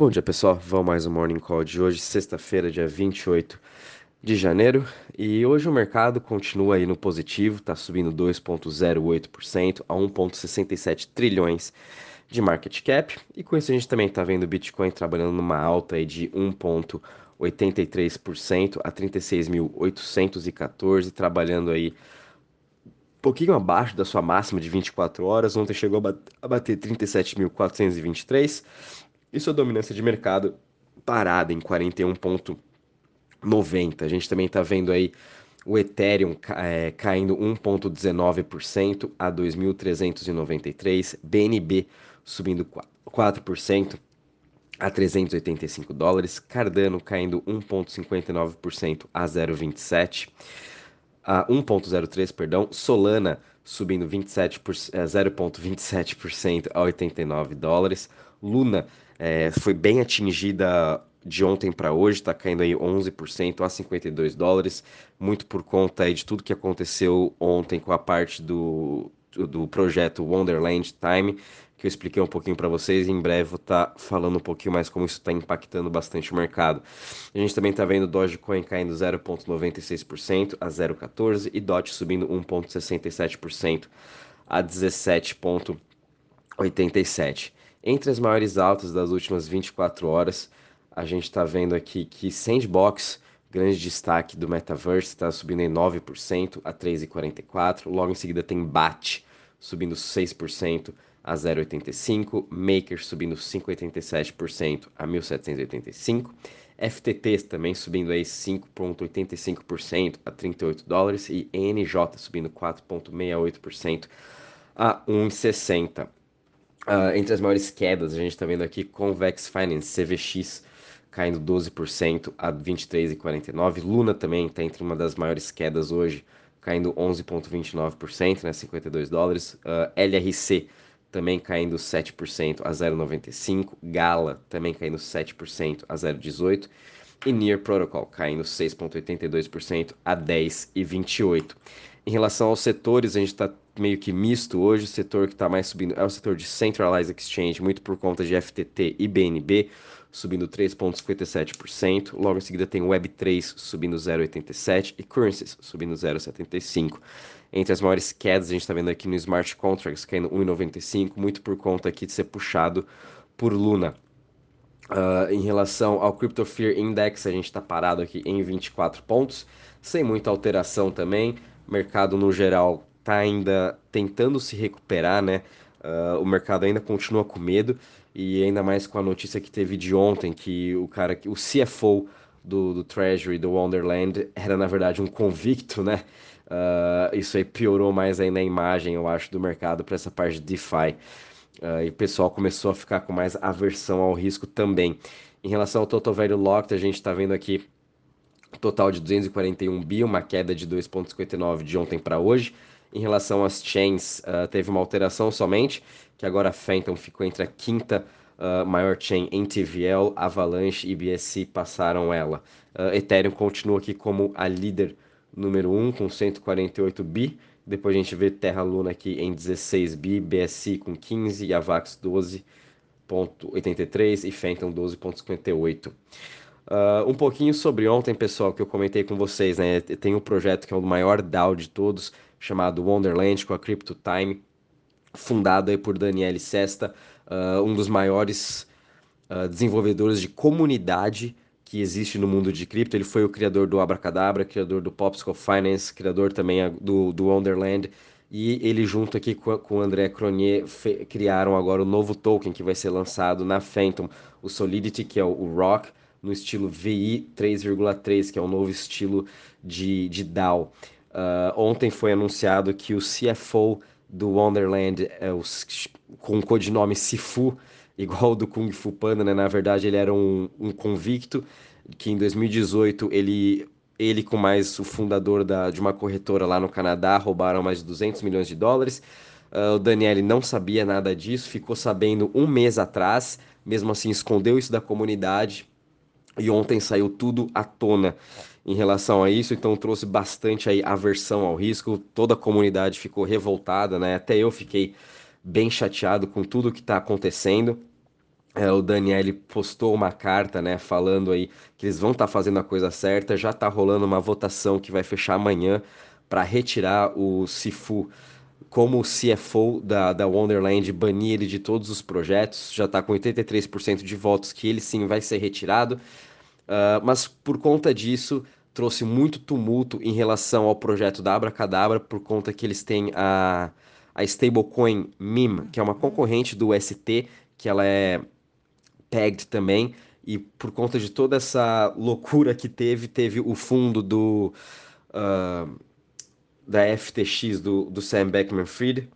Bom dia pessoal, vamos mais um Morning Call de hoje, sexta-feira, dia 28 de janeiro. E hoje o mercado continua aí no positivo, está subindo 2,08% a 1,67 trilhões de market cap. E com isso a gente também está vendo o Bitcoin trabalhando numa alta aí de 1,83% a 36.814, trabalhando aí um pouquinho abaixo da sua máxima de 24 horas. Ontem chegou a bater 37.423 e sua dominância de mercado parada em 41,90. A gente também está vendo aí o Ethereum é, caindo 1,19% a 2.393, BNB subindo 4% a 385 dólares, Cardano caindo 1,59% a 0,27, a 1,03, perdão, Solana subindo 27 0,27% a 89 dólares, Luna é, foi bem atingida de ontem para hoje, está caindo aí 11% a 52 dólares, muito por conta de tudo que aconteceu ontem com a parte do, do projeto Wonderland Time, que eu expliquei um pouquinho para vocês em breve vou estar tá falando um pouquinho mais como isso está impactando bastante o mercado. A gente também está vendo Dogecoin caindo 0,96% a 0,14% e DOT subindo 1,67% a 17,87%. Entre as maiores altas das últimas 24 horas, a gente está vendo aqui que Sandbox, grande destaque do Metaverse, está subindo em 9% a 3,44. Logo em seguida tem BAT subindo 6% a 0,85. Maker subindo 5,87% a 1.785. FTT também subindo aí 5,85% a 38 dólares e NJ subindo 4,68% a 1,60. Uh, entre as maiores quedas, a gente está vendo aqui Convex Finance, CVX, caindo 12% a 23,49. Luna também está entre uma das maiores quedas hoje, caindo 11,29%, né, 52 dólares. Uh, ah, LRC também caindo 7% a 0,95. Gala também caindo 7% a 0,18. E Near Protocol caindo 6,82% a 10,28. Em relação aos setores, a gente está meio que misto hoje. O setor que está mais subindo é o setor de Centralized Exchange, muito por conta de FTT e BNB, subindo 3,57%. Logo em seguida tem Web3 subindo 0,87% e Currencies subindo 0,75%. Entre as maiores quedas, a gente está vendo aqui no Smart Contracts caindo 1,95%, muito por conta aqui de ser puxado por Luna. Uh, em relação ao Crypto Fear Index, a gente está parado aqui em 24 pontos, sem muita alteração também mercado no geral está ainda tentando se recuperar, né? Uh, o mercado ainda continua com medo e ainda mais com a notícia que teve de ontem que o cara, o CFO do, do Treasury do Wonderland era na verdade um convicto, né? Uh, isso aí piorou mais ainda a imagem, eu acho, do mercado para essa parte de DeFi. Uh, e o pessoal começou a ficar com mais aversão ao risco também. Em relação ao Total Value Locked, a gente está vendo aqui total de 241 bi, uma queda de 2,59 de ontem para hoje. Em relação às chains, uh, teve uma alteração somente, que agora a Phantom ficou entre a quinta uh, maior chain em TVL, Avalanche e BSC passaram ela. Uh, Ethereum continua aqui como a líder número 1 com 148 bi. Depois a gente vê Terra Luna aqui em 16 bi, BSC com 15 e Avax 12.83 e Phantom 12.58. Uh, um pouquinho sobre ontem, pessoal, que eu comentei com vocês, né? Tem um projeto que é o maior DAO de todos, chamado Wonderland, com a Crypto Time, fundado aí por Daniele Sesta, uh, um dos maiores uh, desenvolvedores de comunidade que existe no mundo de cripto. Ele foi o criador do Abracadabra, criador do Popsicle Finance, criador também do, do Wonderland. E ele, junto aqui com, com o André Cronier, criaram agora o novo token que vai ser lançado na Phantom, o Solidity, que é o, o Rock no estilo VI 3,3, que é um novo estilo de, de DAO. Uh, ontem foi anunciado que o CFO do Wonderland, é o, com o codinome Sifu, igual do Kung Fu Panda, né? na verdade ele era um, um convicto, que em 2018 ele, ele com mais o fundador da, de uma corretora lá no Canadá roubaram mais de 200 milhões de dólares. Uh, o Daniele não sabia nada disso, ficou sabendo um mês atrás, mesmo assim escondeu isso da comunidade, e ontem saiu tudo à tona em relação a isso, então trouxe bastante aí aversão ao risco, toda a comunidade ficou revoltada, né? Até eu fiquei bem chateado com tudo que está acontecendo. É, o Daniel postou uma carta, né, falando aí que eles vão estar tá fazendo a coisa certa. Já está rolando uma votação que vai fechar amanhã para retirar o Sifu como CFO da, da Wonderland, banir ele de todos os projetos. Já está com 83% de votos que ele sim vai ser retirado. Uh, mas por conta disso, trouxe muito tumulto em relação ao projeto da Abracadabra, por conta que eles têm a, a stablecoin MIM, que é uma concorrente do ST, que ela é pegged também, e por conta de toda essa loucura que teve, teve o fundo do uh, da FTX do, do Sam Beckman-Fried,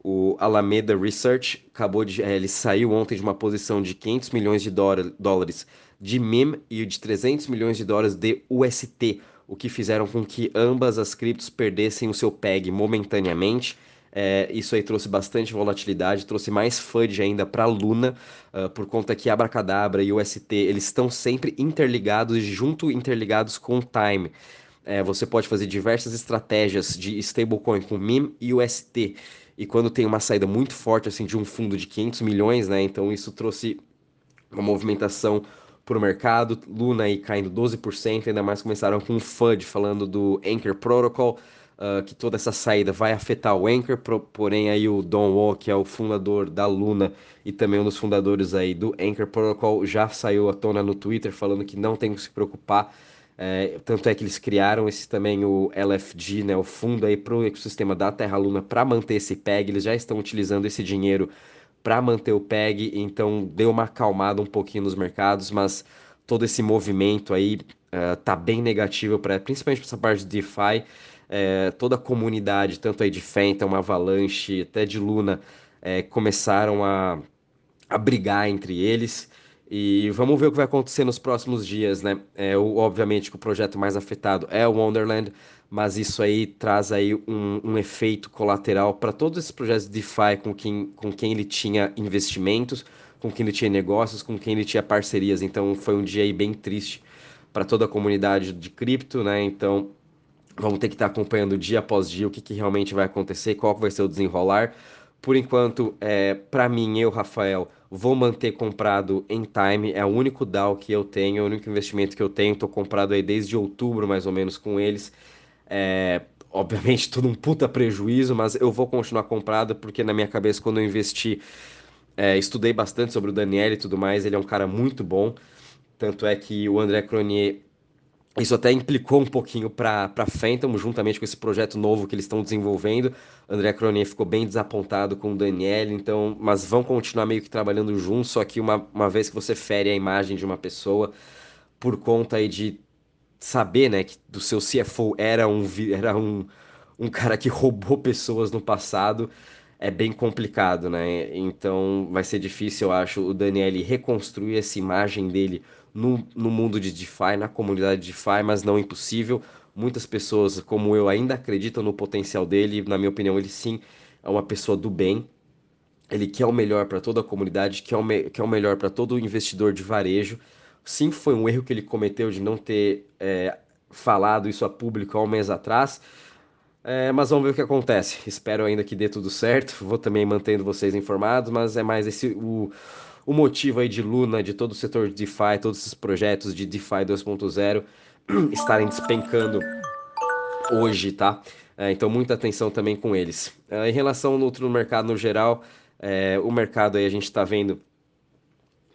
o Alameda Research acabou de ele saiu ontem de uma posição de 500 milhões de dólares de MIM e de 300 milhões de dólares de UST, o que fizeram com que ambas as criptos perdessem o seu PEG momentaneamente. É, isso aí trouxe bastante volatilidade, trouxe mais FUD ainda para Luna, uh, por conta que Abracadabra e UST eles estão sempre interligados, junto interligados com o Time. É, você pode fazer diversas estratégias de stablecoin com MIM e UST. E quando tem uma saída muito forte assim de um fundo de 500 milhões, né? Então isso trouxe uma movimentação para o mercado, Luna aí caindo 12%, ainda mais começaram com o FUD falando do Anchor Protocol, uh, que toda essa saída vai afetar o Anchor, porém aí o Don Wall, que é o fundador da Luna e também um dos fundadores aí do Anchor Protocol, já saiu à tona no Twitter falando que não tem que se preocupar, é, tanto é que eles criaram esse também o LFG, né, o fundo aí para o ecossistema da Terra Luna para manter esse PEG, eles já estão utilizando esse dinheiro para manter o PEG, então deu uma acalmada um pouquinho nos mercados, mas todo esse movimento aí uh, tá bem negativo para principalmente para essa parte de DeFi, é, toda a comunidade, tanto aí de Phantom, Avalanche, até de Luna, é, começaram a, a brigar entre eles. E vamos ver o que vai acontecer nos próximos dias, né? É, obviamente que o projeto mais afetado é o Wonderland, mas isso aí traz aí um, um efeito colateral para todos esses projetos de DeFi com quem, com quem ele tinha investimentos, com quem ele tinha negócios, com quem ele tinha parcerias. Então foi um dia aí bem triste para toda a comunidade de cripto, né? Então vamos ter que estar tá acompanhando dia após dia o que, que realmente vai acontecer, qual vai ser o desenrolar. Por enquanto, é, para mim, eu, Rafael, vou manter comprado em time, é o único DAO que eu tenho, é o único investimento que eu tenho, estou comprado aí desde outubro mais ou menos com eles. É, obviamente, tudo um puta prejuízo, mas eu vou continuar comprado porque na minha cabeça, quando eu investi, é, estudei bastante sobre o Daniel e tudo mais, ele é um cara muito bom. Tanto é que o André Cronier, isso até implicou um pouquinho para Phantom, juntamente com esse projeto novo que eles estão desenvolvendo. André Cronier ficou bem desapontado com o Daniel, então, mas vão continuar meio que trabalhando juntos, só que uma, uma vez que você fere a imagem de uma pessoa, por conta aí de saber, né, que do seu CFO era um, era um, um cara que roubou pessoas no passado, é bem complicado, né? Então vai ser difícil, eu acho, o Daniel reconstruir essa imagem dele no, no mundo de DeFi, na comunidade de DeFi, mas não impossível. Muitas pessoas, como eu, ainda acreditam no potencial dele. Na minha opinião, ele sim é uma pessoa do bem. Ele quer o melhor para toda a comunidade, quer o, quer o melhor para todo investidor de varejo. Sim, foi um erro que ele cometeu de não ter é, falado isso a público há um mês atrás. É, mas vamos ver o que acontece. Espero ainda que dê tudo certo. Vou também mantendo vocês informados, mas é mais esse o, o motivo aí de Luna, de todo o setor de DeFi, todos esses projetos de DeFi 2.0 estarem despencando hoje, tá? É, então muita atenção também com eles. É, em relação ao outro mercado no geral, é, o mercado aí a gente está vendo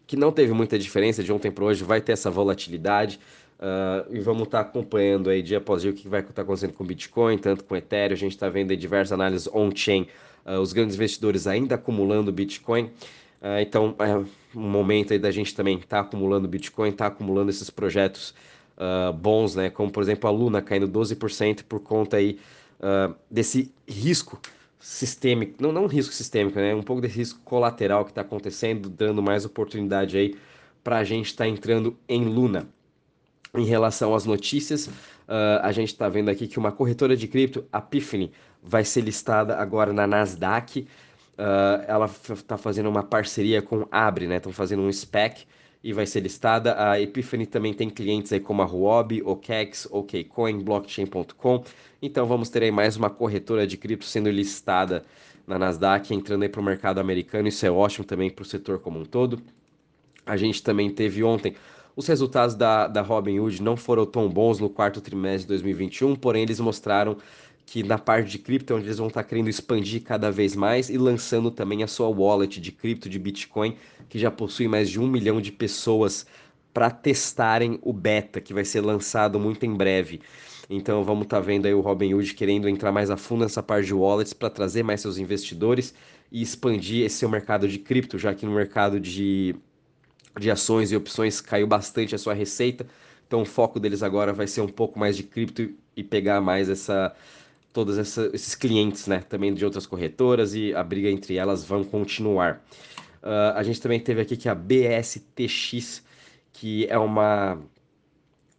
que não teve muita diferença de ontem para hoje, vai ter essa volatilidade. Uh, e vamos estar tá acompanhando aí dia após dia o que vai estar tá acontecendo com o Bitcoin, tanto com o Ethereum. A gente está vendo diversas análises on-chain, uh, os grandes investidores ainda acumulando Bitcoin. Uh, então é um momento aí da gente também estar tá acumulando Bitcoin, estar tá acumulando esses projetos bons, né? Como por exemplo a Luna caindo 12% por conta aí desse risco sistêmico, não, não risco sistêmico, né? Um pouco de risco colateral que está acontecendo, dando mais oportunidade aí para a gente estar tá entrando em Luna. Em relação às notícias, uh, a gente está vendo aqui que uma corretora de cripto, a Epiphany, vai ser listada agora na Nasdaq. Uh, ela está fazendo uma parceria com Abre, né? Estão fazendo um SPEC e vai ser listada. A Epiphany também tem clientes aí como a Huobi, OKEx, OKCoin, Blockchain.com. Então vamos ter aí mais uma corretora de cripto sendo listada na Nasdaq, entrando aí para o mercado americano. Isso é ótimo também para o setor como um todo. A gente também teve ontem os resultados da, da Robinhood não foram tão bons no quarto trimestre de 2021, porém eles mostraram que na parte de cripto, onde eles vão estar querendo expandir cada vez mais e lançando também a sua wallet de cripto de Bitcoin, que já possui mais de um milhão de pessoas para testarem o beta, que vai ser lançado muito em breve. Então vamos estar tá vendo aí o Robinhood querendo entrar mais a fundo nessa parte de wallets para trazer mais seus investidores e expandir esse seu mercado de cripto, já que no mercado de, de ações e opções caiu bastante a sua receita. Então o foco deles agora vai ser um pouco mais de cripto e pegar mais essa todos essa, esses clientes, né, também de outras corretoras e a briga entre elas vão continuar. Uh, a gente também teve aqui que a BSTX, que é uma,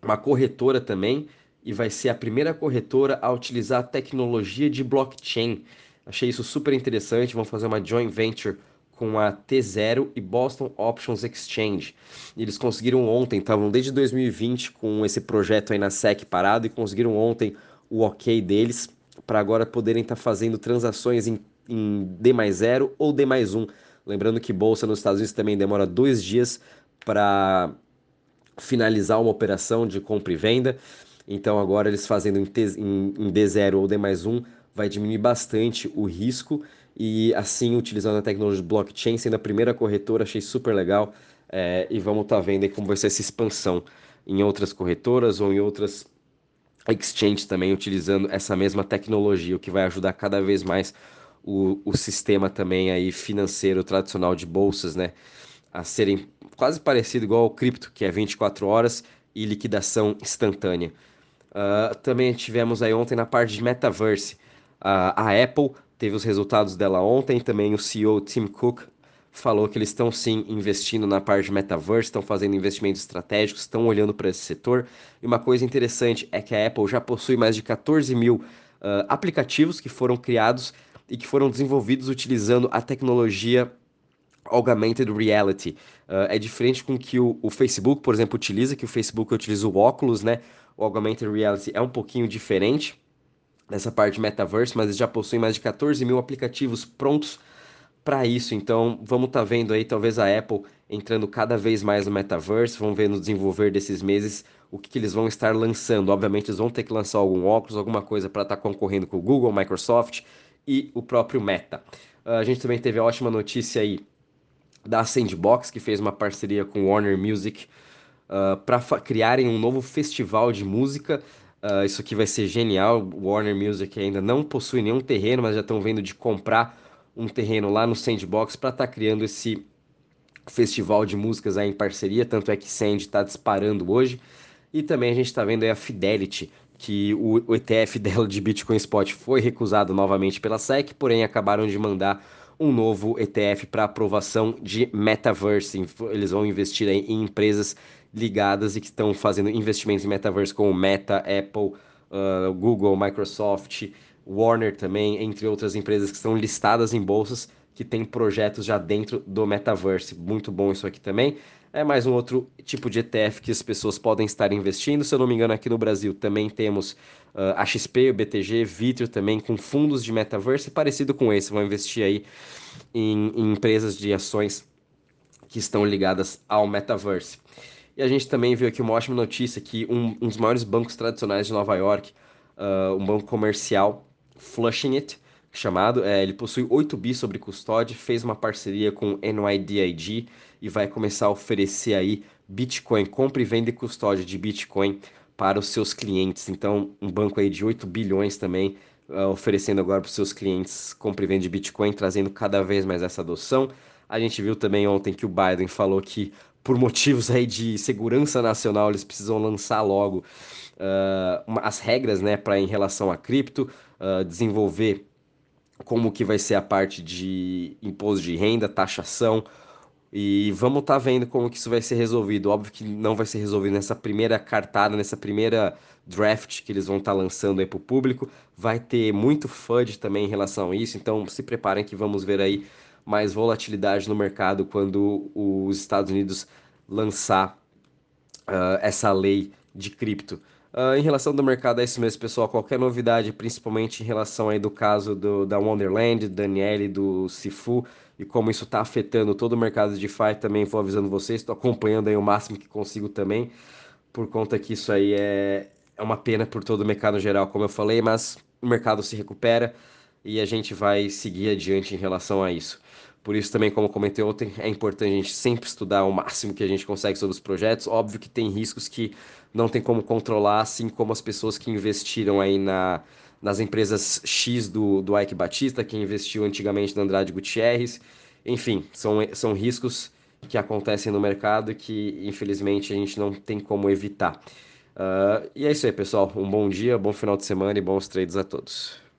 uma corretora também, e vai ser a primeira corretora a utilizar a tecnologia de blockchain. Achei isso super interessante. Vão fazer uma joint venture com a T0 e Boston Options Exchange. Eles conseguiram ontem, estavam desde 2020 com esse projeto aí na SEC parado e conseguiram ontem o ok deles para agora poderem estar tá fazendo transações em, em D mais 0 ou D mais 1. Lembrando que bolsa nos Estados Unidos também demora dois dias para finalizar uma operação de compra e venda. Então agora eles fazendo em, T, em, em D0 ou D mais 1 vai diminuir bastante o risco e assim utilizando a tecnologia de blockchain, sendo a primeira corretora, achei super legal. É, e vamos estar tá vendo como vai ser essa expansão em outras corretoras ou em outras exchanges também utilizando essa mesma tecnologia, o que vai ajudar cada vez mais o, o sistema também aí financeiro tradicional de bolsas, né, a serem quase parecido igual ao cripto, que é 24 horas e liquidação instantânea. Uh, também tivemos aí ontem na parte de metaverse. Uh, a Apple teve os resultados dela ontem, também o CEO Tim Cook falou que eles estão sim investindo na parte de metaverse, estão fazendo investimentos estratégicos, estão olhando para esse setor. E uma coisa interessante é que a Apple já possui mais de 14 mil uh, aplicativos que foram criados e que foram desenvolvidos utilizando a tecnologia Augmented Reality. Uh, é diferente com que o, o, Facebook, por exemplo, utiliza, que o Facebook utiliza o óculos, né? O Augmented Reality é um pouquinho diferente nessa parte de metaverse, mas eles já possuem mais de 14 mil aplicativos prontos para isso. Então, vamos estar tá vendo aí talvez a Apple entrando cada vez mais no metaverse, vamos ver no desenvolver desses meses o que, que eles vão estar lançando. Obviamente, eles vão ter que lançar algum óculos, alguma coisa para estar tá concorrendo com o Google, Microsoft e o próprio Meta. Uh, a gente também teve a ótima notícia aí da Sandbox, que fez uma parceria com Warner Music uh, ah, para criarem um novo festival de música. Uh, isso aqui vai ser genial. Warner Music ainda não possui nenhum terreno, mas já estão vendo de comprar um terreno lá no Sandbox para estar tá criando esse festival de músicas aí em parceria. Tanto é que Sand está disparando hoje. E também a gente está vendo aí a Fidelity, que o, ETF dela de Bitcoin Spot foi recusado novamente pela SEC, porém acabaram de mandar um novo ETF para aprovação de Metaverse. Eles vão investir em empresas ligadas e que estão fazendo investimentos em Metaverse como Meta, Apple, uh, Google, Microsoft, Warner também, entre outras empresas que estão listadas em bolsas que têm projetos já dentro do Metaverse. Muito bom isso aqui também. É mais um outro tipo de ETF que as pessoas podem estar investindo. Se eu não me engano, aqui no Brasil também temos uh, a XP, o BTG, Vitro também com fundos de metaverse parecido com esse. Vão investir aí em, em empresas de ações que estão ligadas ao metaverse. E a gente também viu aqui uma ótima notícia que um, um dos maiores bancos tradicionais de Nova York, uh, um banco comercial, Flushing It, chamado, é, ele possui 8 bi sobre custódia, fez uma parceria com NYDIG e vai começar a oferecer aí Bitcoin, compra e venda e custódia de Bitcoin para os seus clientes. Então, um banco aí de 8 bilhões também, uh, oferecendo agora para os seus clientes compra e venda de Bitcoin, trazendo cada vez mais essa adoção. A gente viu também ontem que o Biden falou que por motivos aí de segurança nacional eles precisam lançar logo uh, uma, as regras, né, para em relação a cripto, uh, desenvolver como que vai ser a parte de imposto de renda, taxação, e vamos estar tá vendo como que isso vai ser resolvido. Óbvio que não vai ser resolvido nessa primeira cartada, nessa primeira draft que eles vão estar tá lançando aí para o público. Vai ter muito FUD também em relação a isso, então se preparem que vamos ver aí mais volatilidade no mercado quando os Estados Unidos lançar uh, essa lei de cripto. Uh, em relação do mercado, é isso mesmo, pessoal. Qualquer novidade, principalmente em relação aí do caso do, da Wonderland, Daniele, do Sifu, e como isso está afetando todo o mercado de DeFi, também vou avisando vocês, estou acompanhando aí o máximo que consigo também, por conta que isso aí é, é uma pena por todo o mercado geral, como eu falei, mas o mercado se recupera e a gente vai seguir adiante em relação a isso. Por isso também, como comentei ontem, é importante a gente sempre estudar o máximo que a gente consegue sobre os projetos. Óbvio que tem riscos que não tem como controlar, assim como as pessoas que investiram aí na, nas empresas X do, do Ike Batista, que investiu antigamente na Andrade Gutierrez. Enfim, são, são riscos que acontecem no mercado que, infelizmente, a gente não tem como evitar. Uh, e é isso aí, pessoal. Um bom dia, bom final de semana e bons trades a todos.